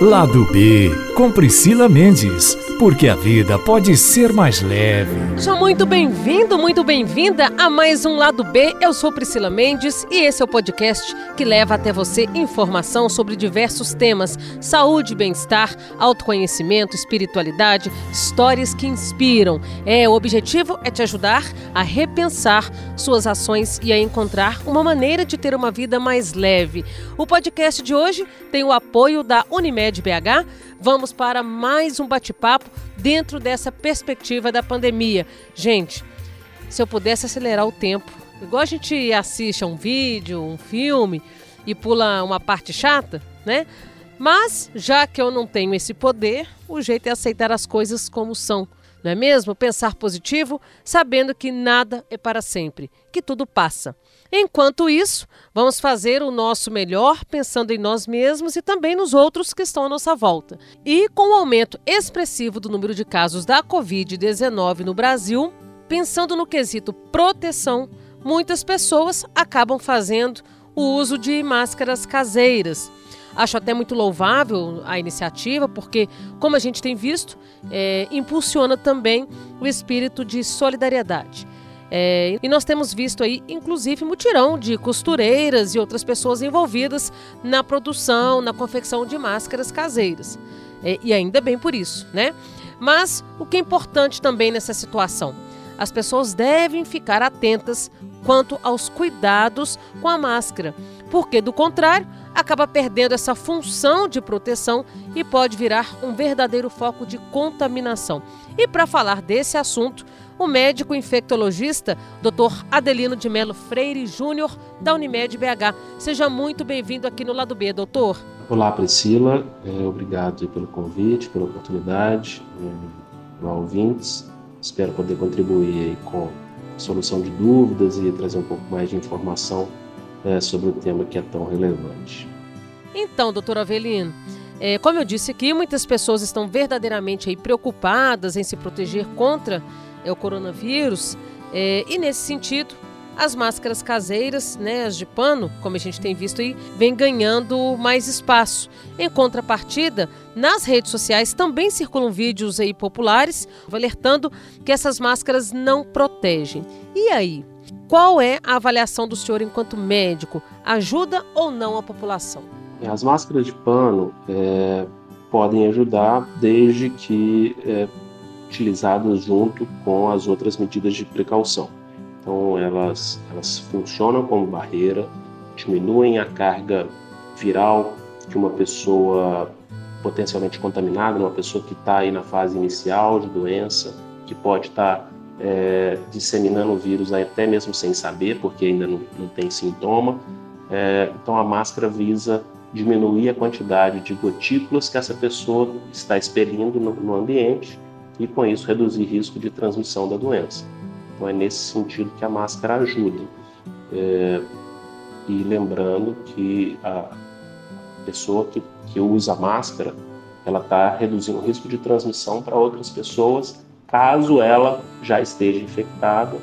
Lado B, com Priscila Mendes, porque a vida pode ser mais leve. Seja muito bem-vindo, muito bem-vinda a mais um Lado B. Eu sou Priscila Mendes e esse é o podcast que leva até você informação sobre diversos temas: saúde, bem-estar, autoconhecimento, espiritualidade, histórias que inspiram. É, o objetivo é te ajudar a repensar suas ações e a encontrar uma maneira de ter uma vida mais leve. O podcast de hoje tem o apoio da Unimed BH, vamos para mais um bate-papo dentro dessa perspectiva da pandemia. Gente, se eu pudesse acelerar o tempo, igual a gente assiste a um vídeo, um filme e pula uma parte chata, né? Mas, já que eu não tenho esse poder, o jeito é aceitar as coisas como são. Não é mesmo? Pensar positivo, sabendo que nada é para sempre, que tudo passa. Enquanto isso, vamos fazer o nosso melhor pensando em nós mesmos e também nos outros que estão à nossa volta. E com o aumento expressivo do número de casos da Covid-19 no Brasil, pensando no quesito proteção, muitas pessoas acabam fazendo o uso de máscaras caseiras. Acho até muito louvável a iniciativa, porque, como a gente tem visto, é, impulsiona também o espírito de solidariedade. É, e nós temos visto aí, inclusive, mutirão de costureiras e outras pessoas envolvidas na produção, na confecção de máscaras caseiras. É, e ainda bem por isso, né? Mas o que é importante também nessa situação? As pessoas devem ficar atentas quanto aos cuidados com a máscara, porque do contrário, acaba perdendo essa função de proteção e pode virar um verdadeiro foco de contaminação. E para falar desse assunto, o médico infectologista Dr. Adelino de Melo Freire Júnior, da Unimed BH. Seja muito bem-vindo aqui no Lado B, doutor. Olá, Priscila. É, obrigado pelo convite, pela oportunidade. É, ouvintes. Espero poder contribuir com solução de dúvidas e trazer um pouco mais de informação é, sobre o tema que é tão relevante. Então, doutor Avelino, é, como eu disse aqui, muitas pessoas estão verdadeiramente aí preocupadas em se proteger contra é, o coronavírus é, e nesse sentido as máscaras caseiras, né, as de pano, como a gente tem visto aí, vem ganhando mais espaço. Em contrapartida, nas redes sociais também circulam vídeos aí populares alertando que essas máscaras não protegem. E aí, qual é a avaliação do senhor enquanto médico? Ajuda ou não a população? É, as máscaras de pano é, podem ajudar desde que é, utilizadas junto com as outras medidas de precaução. Então elas, elas funcionam como barreira, diminuem a carga viral que uma pessoa potencialmente contaminada, uma pessoa que está aí na fase inicial de doença, que pode estar tá é, disseminando o vírus até mesmo sem saber, porque ainda não, não tem sintoma. É, então a máscara visa diminuir a quantidade de gotículas que essa pessoa está expelindo no, no ambiente e com isso reduzir risco de transmissão da doença. Então é nesse sentido que a máscara ajuda. É, e lembrando que a pessoa que, que usa máscara, ela está reduzindo o risco de transmissão para outras pessoas caso ela já esteja infectada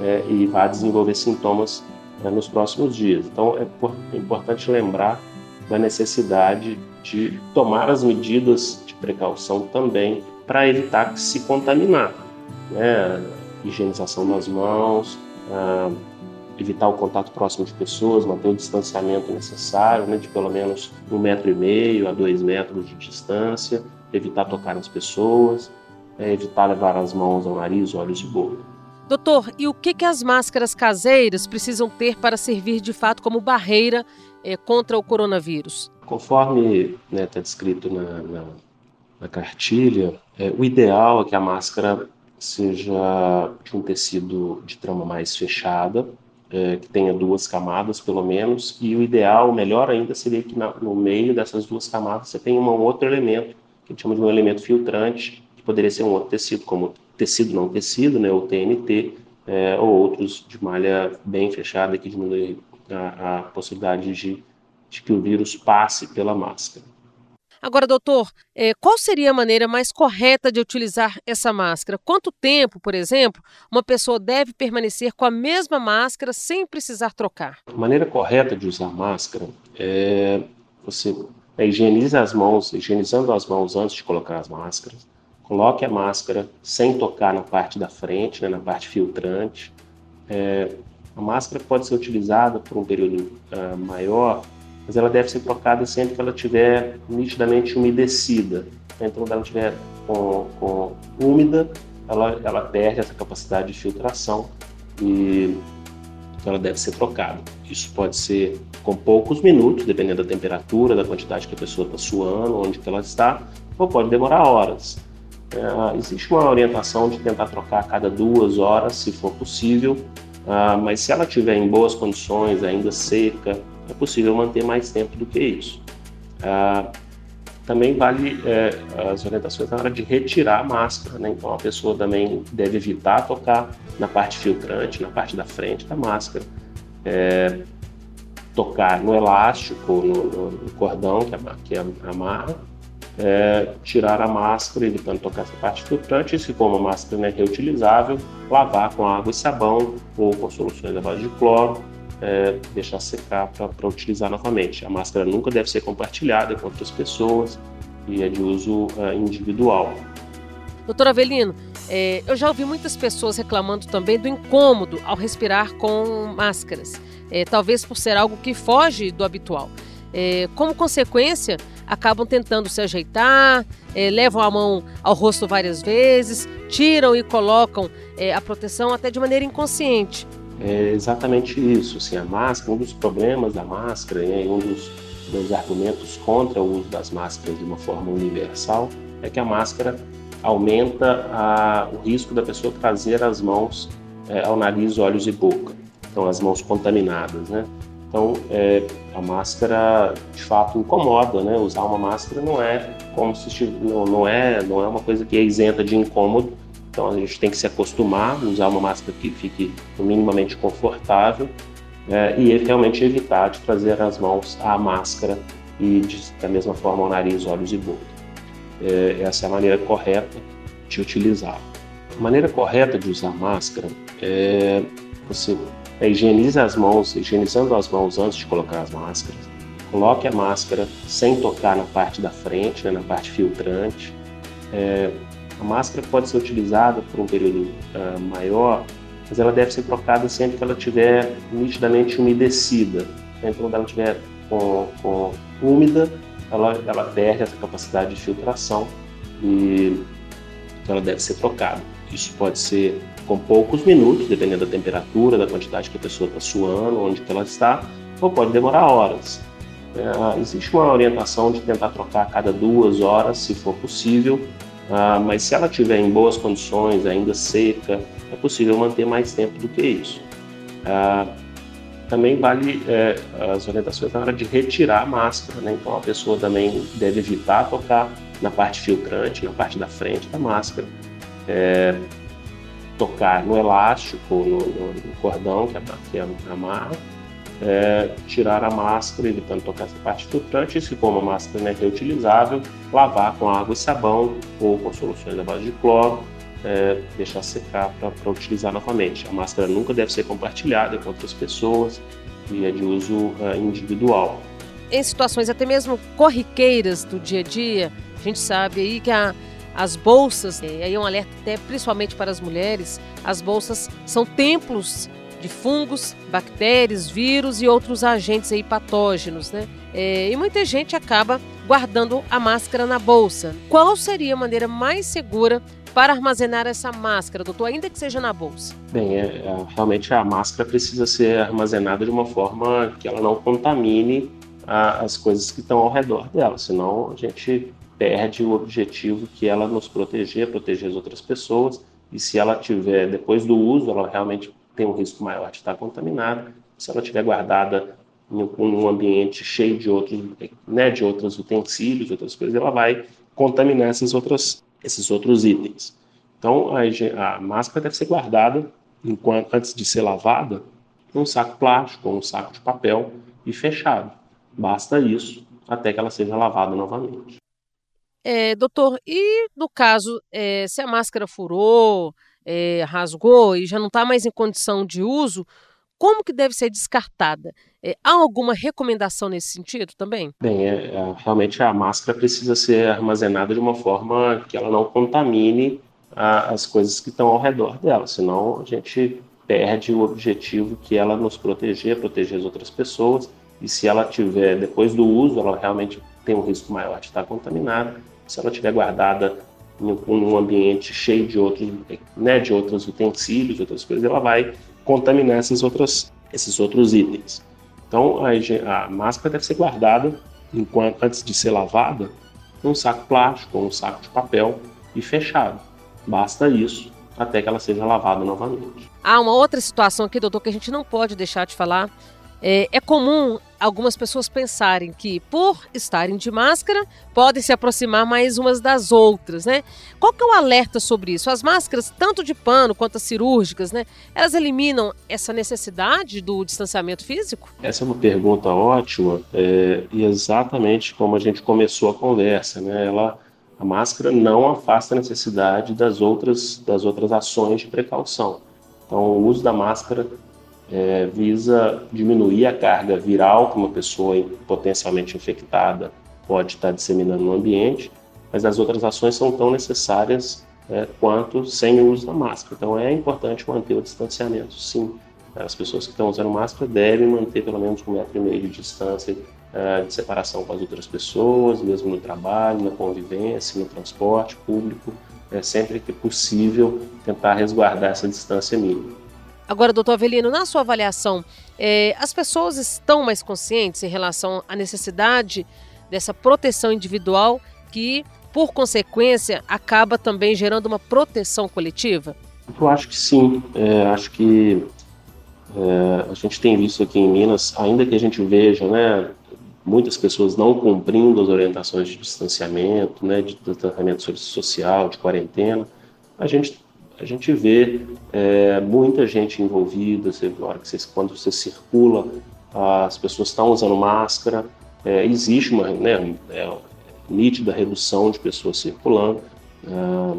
é, e vá desenvolver sintomas é, nos próximos dias. Então, é, importante lembrar da necessidade de tomar as medidas de precaução também para evitar que se contaminar. Né? Higienização das mãos, ah, evitar o contato próximo de pessoas, manter o distanciamento necessário, né, de pelo menos um metro e meio a dois metros de distância, evitar tocar nas pessoas, é evitar levar as mãos ao nariz, olhos e boca. Doutor, e o que, que as máscaras caseiras precisam ter para servir de fato como barreira é, contra o coronavírus? Conforme está né, tá descrito na, na, na cartilha, é, o ideal é que a máscara seja de um tecido de trama mais fechada, é, que tenha duas camadas pelo menos, e o ideal, melhor ainda, seria que na, no meio dessas duas camadas você tenha um outro elemento, que a gente chama de um elemento filtrante, poderia ser um outro tecido, como tecido não tecido, né, ou TNT, é, ou outros de malha bem fechada que diminui a, a possibilidade de, de, que o vírus passe pela máscara. Agora, doutor, é, qual seria a maneira mais correta de utilizar essa máscara? Quanto tempo, por exemplo, uma pessoa deve permanecer com a mesma máscara sem precisar trocar? A maneira correta de usar máscara é você higienize as mãos, higienizando as mãos antes de colocar as máscaras. Coloque a máscara sem tocar na parte da frente, né, na parte filtrante. É, a máscara pode ser utilizada por um período uh, maior, mas ela deve ser trocada sempre que ela estiver nitidamente umedecida. Então, quando ela estiver com, com úmida, ela, ela perde essa capacidade de filtração e ela deve ser trocada. Isso pode ser com poucos minutos, dependendo da temperatura, da quantidade que a pessoa está suando, onde ela está, ou pode demorar horas. É, existe uma orientação de tentar trocar a cada duas horas, se for possível, ah, mas se ela estiver em boas condições, ainda seca, é possível manter mais tempo do que isso. Ah, também vale é, as orientações na hora de retirar a máscara, né? então a pessoa também deve evitar tocar na parte filtrante, na parte da frente da máscara, é, tocar no elástico, no, no, cordão que, que amarra, é, tirar a máscara, evitando tocar essa parte filtrante, e se for uma máscara né, reutilizável, lavar com água e sabão ou com soluções à base de cloro, é, deixar secar para utilizar novamente. A máscara nunca deve ser compartilhada com outras pessoas e é de uso é, individual. Doutor Avelino, é, eu já ouvi muitas pessoas reclamando também do incômodo ao respirar com máscaras, é, talvez por ser algo que foge do habitual. É, como consequência, acabam tentando se ajeitar, é, levam a mão ao rosto várias vezes, tiram e colocam é, a proteção até de maneira inconsciente. É exatamente isso. Assim, a máscara, um dos problemas da máscara, né, um dos, dos argumentos contra o uso das máscaras de uma forma universal, é que a máscara aumenta a, o risco da pessoa trazer as mãos é, ao nariz, olhos e boca. Então, as mãos contaminadas, né? Então, é, a máscara de fato incomoda, né? Usar uma máscara não é como se não, não é não é uma coisa que é isenta de incômodo, então a gente tem que se acostumar a usar uma máscara que fique minimamente confortável é, e realmente evitar de trazer as mãos à máscara e de, da mesma forma ao nariz, olhos e boca. É, essa é a maneira correta de utilizar. A maneira correta de usar máscara é você é, higienize as mãos, higienizando as mãos antes de colocar as máscaras. Coloque a máscara sem tocar na parte da frente, né, na parte filtrante. É, a máscara pode ser utilizada por um período uh, maior, mas ela deve ser trocada sempre que ela estiver nitidamente umedecida. Então, quando ela estiver com, com úmida, ela, ela perde essa capacidade de filtração e ela deve ser trocada. Isso pode ser com poucos minutos, dependendo da temperatura, da quantidade que a pessoa está suando, onde ela está, ou pode demorar horas. É, existe uma orientação de tentar trocar a cada duas horas, se for possível, ah, mas se ela estiver em boas condições, ainda seca, é possível manter mais tempo do que isso. Ah, também vale é, as orientações na hora de retirar a máscara, né? então a pessoa também deve evitar tocar na parte filtrante, na parte da frente da máscara, é, tocar no elástico, no, no, no cordão que, que amarra, é, tirar a máscara, evitando tocar essa parte filtrante, e se for uma máscara né, reutilizável, lavar com água e sabão ou com soluções à base de cloro, é, deixar secar para utilizar novamente. A máscara nunca deve ser compartilhada com outras pessoas e é de uso é, individual. Em situações até mesmo corriqueiras do dia a dia, a gente sabe aí que a, as bolsas, e aí é um alerta até principalmente para as mulheres, as bolsas são templos de fungos, bactérias, vírus e outros agentes aí patógenos, né? É, e muita gente acaba guardando a máscara na bolsa. Qual seria a maneira mais segura para armazenar essa máscara, doutor, ainda que seja na bolsa? Bem, é, é, realmente a máscara precisa ser armazenada de uma forma que ela não contamine a, as coisas que estão ao redor dela, senão a gente perde o objetivo que ela nos proteger, proteger as outras pessoas. E se ela tiver, depois do uso, ela realmente tem um risco maior de estar contaminada. Se ela estiver guardada em um ambiente cheio de outros, né, de outros utensílios, outras coisas, ela vai contaminar essas outras, esses outros itens. Então, a, a máscara deve ser guardada enquanto, antes de ser lavada num saco plástico ou um saco de papel e fechado. Basta isso até que ela seja lavada novamente. É, doutor, e no caso, é, se a máscara furou, é, rasgou e já não está mais em condição de uso, como que deve ser descartada? Há alguma recomendação nesse sentido também? Bem, é, é, realmente a máscara precisa ser armazenada de uma forma que ela não contamine a, as coisas que estão ao redor dela, senão a gente perde o objetivo que ela nos proteger, proteger as outras pessoas, e se ela tiver, depois do uso, ela realmente tem um risco maior de estar contaminada, se ela estiver guardada em um ambiente cheio de outros, né, de outros utensílios, outras coisas, ela vai contaminar esses outros itens. Então a, a máscara deve ser guardada enquanto, antes de ser lavada num saco plástico ou um saco de papel e fechado. Basta isso até que ela seja lavada novamente. Há uma outra situação aqui, doutor, que a gente não pode deixar de falar. É, é comum algumas pessoas pensarem que, por estarem de máscara, podem se aproximar mais umas das outras, né? Qual que é o alerta sobre isso? As máscaras, tanto de pano quanto as cirúrgicas, né? Elas eliminam essa necessidade do distanciamento físico? Essa é uma pergunta ótima é, e exatamente como a gente começou a conversa, né? Ela, a máscara não afasta a necessidade das outras, das outras ações de precaução. Então, o uso da máscara é, visa diminuir a carga viral que uma pessoa potencialmente infectada pode estar disseminando no ambiente, mas as outras ações são tão necessárias é, quanto sem o uso da máscara. Então é importante manter o distanciamento, sim. As pessoas que estão usando máscara devem manter pelo menos um metro e meio de distância é, de separação com as outras pessoas, mesmo no trabalho, na convivência, no transporte público, é, sempre que possível tentar resguardar essa distância mínima. Agora, doutor Avelino, na sua avaliação, é, as pessoas estão mais conscientes em relação à necessidade dessa proteção individual que, por consequência, acaba também gerando uma proteção coletiva? Eu acho que sim. É, acho que é, a gente tem visto aqui em Minas, ainda que a gente veja, né, muitas pessoas não cumprindo as orientações de distanciamento, né, de tratamento social, de quarentena, a gente a gente vê é, muita gente envolvida, você, hora que você, quando você circula, as pessoas estão usando máscara, é, existe uma né, é, nítida redução de pessoas circulando, é,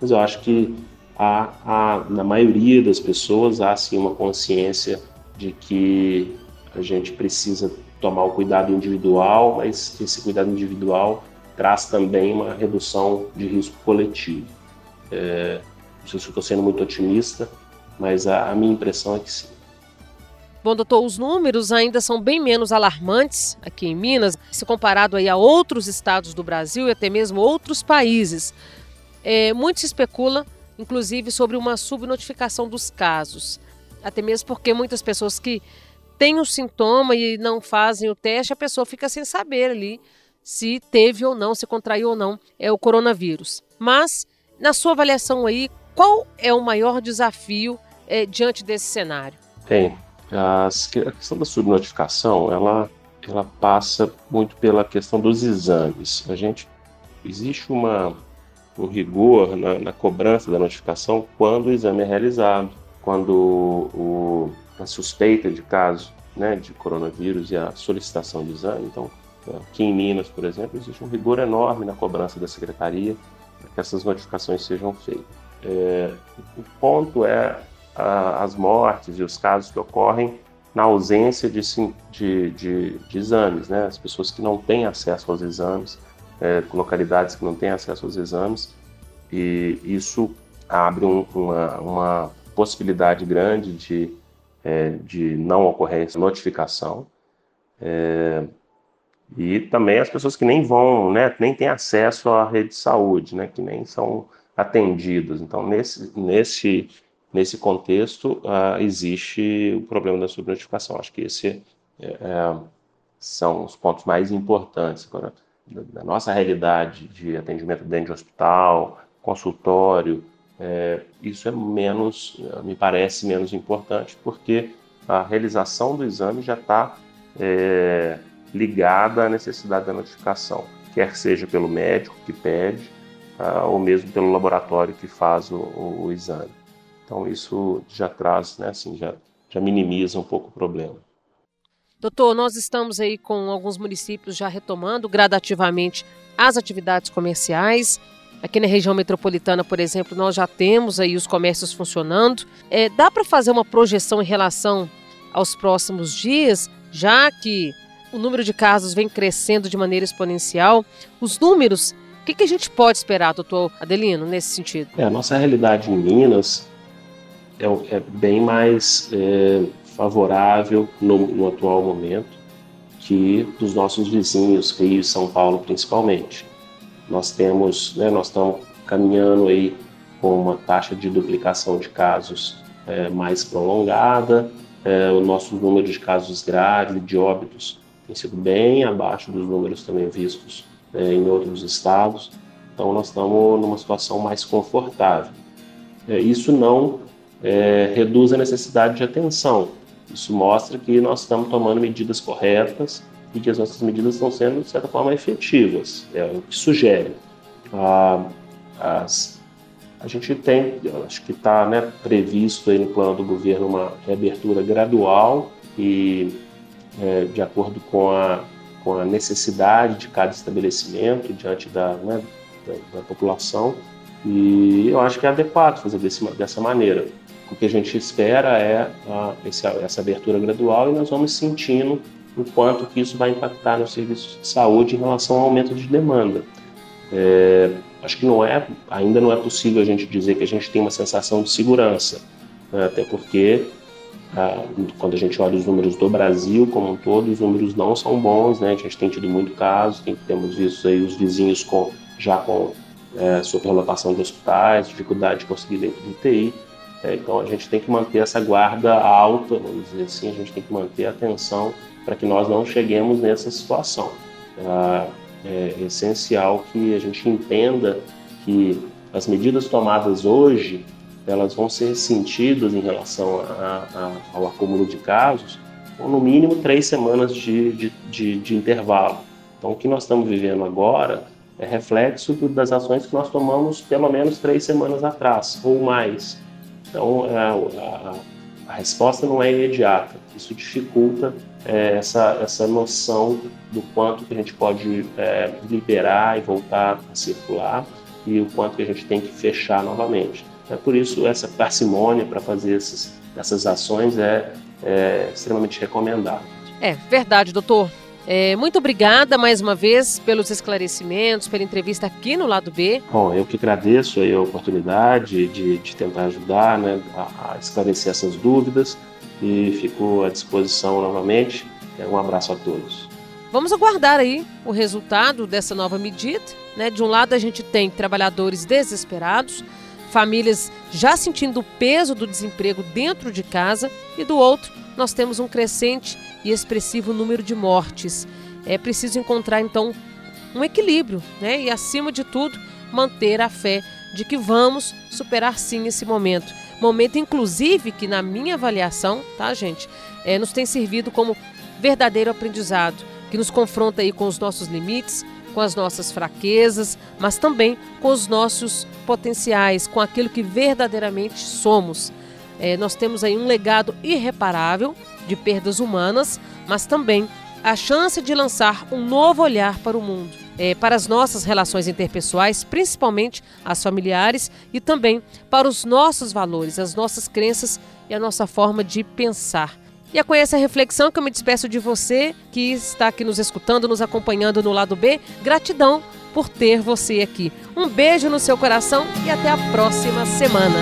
mas eu acho que há, há, na maioria das pessoas há sim uma consciência de que a gente precisa tomar o cuidado individual, mas esse cuidado individual traz também uma redução de risco coletivo. É, não sei se estou sendo muito otimista, mas a, a minha impressão é que sim. Bom, doutor, os números ainda são bem menos alarmantes aqui em Minas, se comparado aí a outros estados do Brasil e até mesmo outros países. É, muito se especula, inclusive, sobre uma subnotificação dos casos. Até mesmo porque muitas pessoas que têm o sintoma e não fazem o teste, a pessoa fica sem saber ali se teve ou não, se contraiu ou não é o coronavírus. Mas, na sua avaliação aí, qual é o maior desafio é, diante desse cenário? Tem. A questão da subnotificação, ela, ela passa muito pela questão dos exames. A gente existe uma, um rigor na, na cobrança da notificação quando o exame é realizado, quando o, a suspeita de caso né, de coronavírus e a solicitação de exame. Então, aqui em Minas, por exemplo, existe um rigor enorme na cobrança da secretaria para que essas notificações sejam feitas. É, o ponto é a, as mortes e os casos que ocorrem na ausência de, de, de, de, exames, né? As pessoas que não têm acesso aos exames, é, localidades que não têm acesso aos exames, e isso abre um, uma, uma, possibilidade grande de, é, de não ocorrência, notificação. É, e também as pessoas que nem vão, né, nem têm acesso à rede de saúde, né, que nem são atendidos. Então, nesse, nesse, nesse contexto, uh, existe o problema da subnotificação. Acho que esses é, é, são os pontos mais importantes. Agora, da nossa realidade de atendimento dentro de hospital, consultório, é, isso é menos, me parece menos importante, porque a realização do exame já está é, ligada à necessidade da notificação, quer seja pelo médico que pede, uh, ou mesmo pelo laboratório que faz o, o, o, exame. Então isso já traz, né, assim, já, já minimiza um pouco o problema. Doutor, nós estamos aí com alguns municípios já retomando gradativamente as atividades comerciais. Aqui na região metropolitana, por exemplo, nós já temos aí os comércios funcionando. É, dá para fazer uma projeção em relação aos próximos dias, já que o número de casos vem crescendo de maneira exponencial, os números, o que, que a gente pode esperar, doutor Adelino, nesse sentido? É, a nossa realidade em Minas é, é bem mais é, favorável no, no, atual momento que dos nossos vizinhos, Rio e São Paulo principalmente. Nós temos, né, nós estamos caminhando aí com uma taxa de duplicação de casos é, mais prolongada, é, o nosso número de casos graves, de óbitos, tem sido bem abaixo dos números também vistos é, em outros estados. Então, nós estamos numa situação mais confortável. É, isso não é, reduz a necessidade de atenção. Isso mostra que nós estamos tomando medidas corretas e que as nossas medidas estão sendo, de certa forma, efetivas. É o que sugere. Ah, as a gente tem, acho que está né, previsto no plano do governo uma reabertura gradual e é, de acordo com a, com a necessidade de cada estabelecimento diante da, né, da, da, população. E eu acho que é adequado fazer desse, dessa maneira. O que a gente espera é a, essa abertura gradual e nós vamos sentindo o quanto que isso vai impactar nos serviços de saúde em relação ao aumento de demanda. É, acho que não é, ainda não é possível a gente dizer que a gente tem uma sensação de segurança, né? até porque quando a gente olha os números do Brasil como um todo, os números não são bons, né? A gente tem tido muito caso, tem, temos visto aí os vizinhos com já com é, superlotação de hospitais, dificuldade de conseguir dentro do UTI. É, então a gente tem que manter essa guarda alta, vamos dizer assim, a gente tem que manter a atenção para que nós não cheguemos nessa situação. Ah, é essencial que a gente entenda que as medidas tomadas hoje elas vão ser sentidas em relação a, a, ao acúmulo de casos com no mínimo três semanas de, de, de, de, intervalo. Então, o que nós estamos vivendo agora é reflexo das ações que nós tomamos pelo menos três semanas atrás ou mais. Então, é, a, a resposta não é imediata. Isso dificulta é, essa, essa noção do quanto que a gente pode é, liberar e voltar a circular e o quanto que a gente tem que fechar novamente. É por isso essa parcimônia para fazer essas, essas ações é, é extremamente recomendável. É verdade, doutor. É, muito obrigada mais uma vez pelos esclarecimentos, pela entrevista aqui no lado B. Bom, eu que agradeço a oportunidade de, de tentar ajudar né, a, a esclarecer essas dúvidas e fico à disposição novamente. É, um abraço a todos. Vamos aguardar aí o resultado dessa nova medida. Né? De um lado, a gente tem trabalhadores desesperados, famílias já sentindo o peso do desemprego dentro de casa, e do outro, nós temos um crescente e expressivo número de mortes. É preciso encontrar, então, um equilíbrio né? e, acima de tudo, manter a fé de que vamos superar sim esse momento. Momento, inclusive, que na minha avaliação, tá, gente, é, nos tem servido como verdadeiro aprendizado, que nos confronta aí com os nossos limites, com as nossas fraquezas, mas também com os nossos potenciais, com aquilo que verdadeiramente somos. É, nós temos aí um legado irreparável de perdas humanas, mas também a chance de lançar um novo olhar para o mundo é, para as nossas relações interpessoais, principalmente as familiares, e também para os nossos valores, as nossas crenças e a nossa forma de pensar. E é com essa reflexão que eu me despeço de você que está aqui nos escutando, nos acompanhando no lado B. Gratidão por ter você aqui. Um beijo no seu coração e até a próxima semana.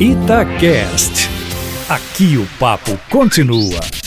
Itacast. Aqui o papo continua.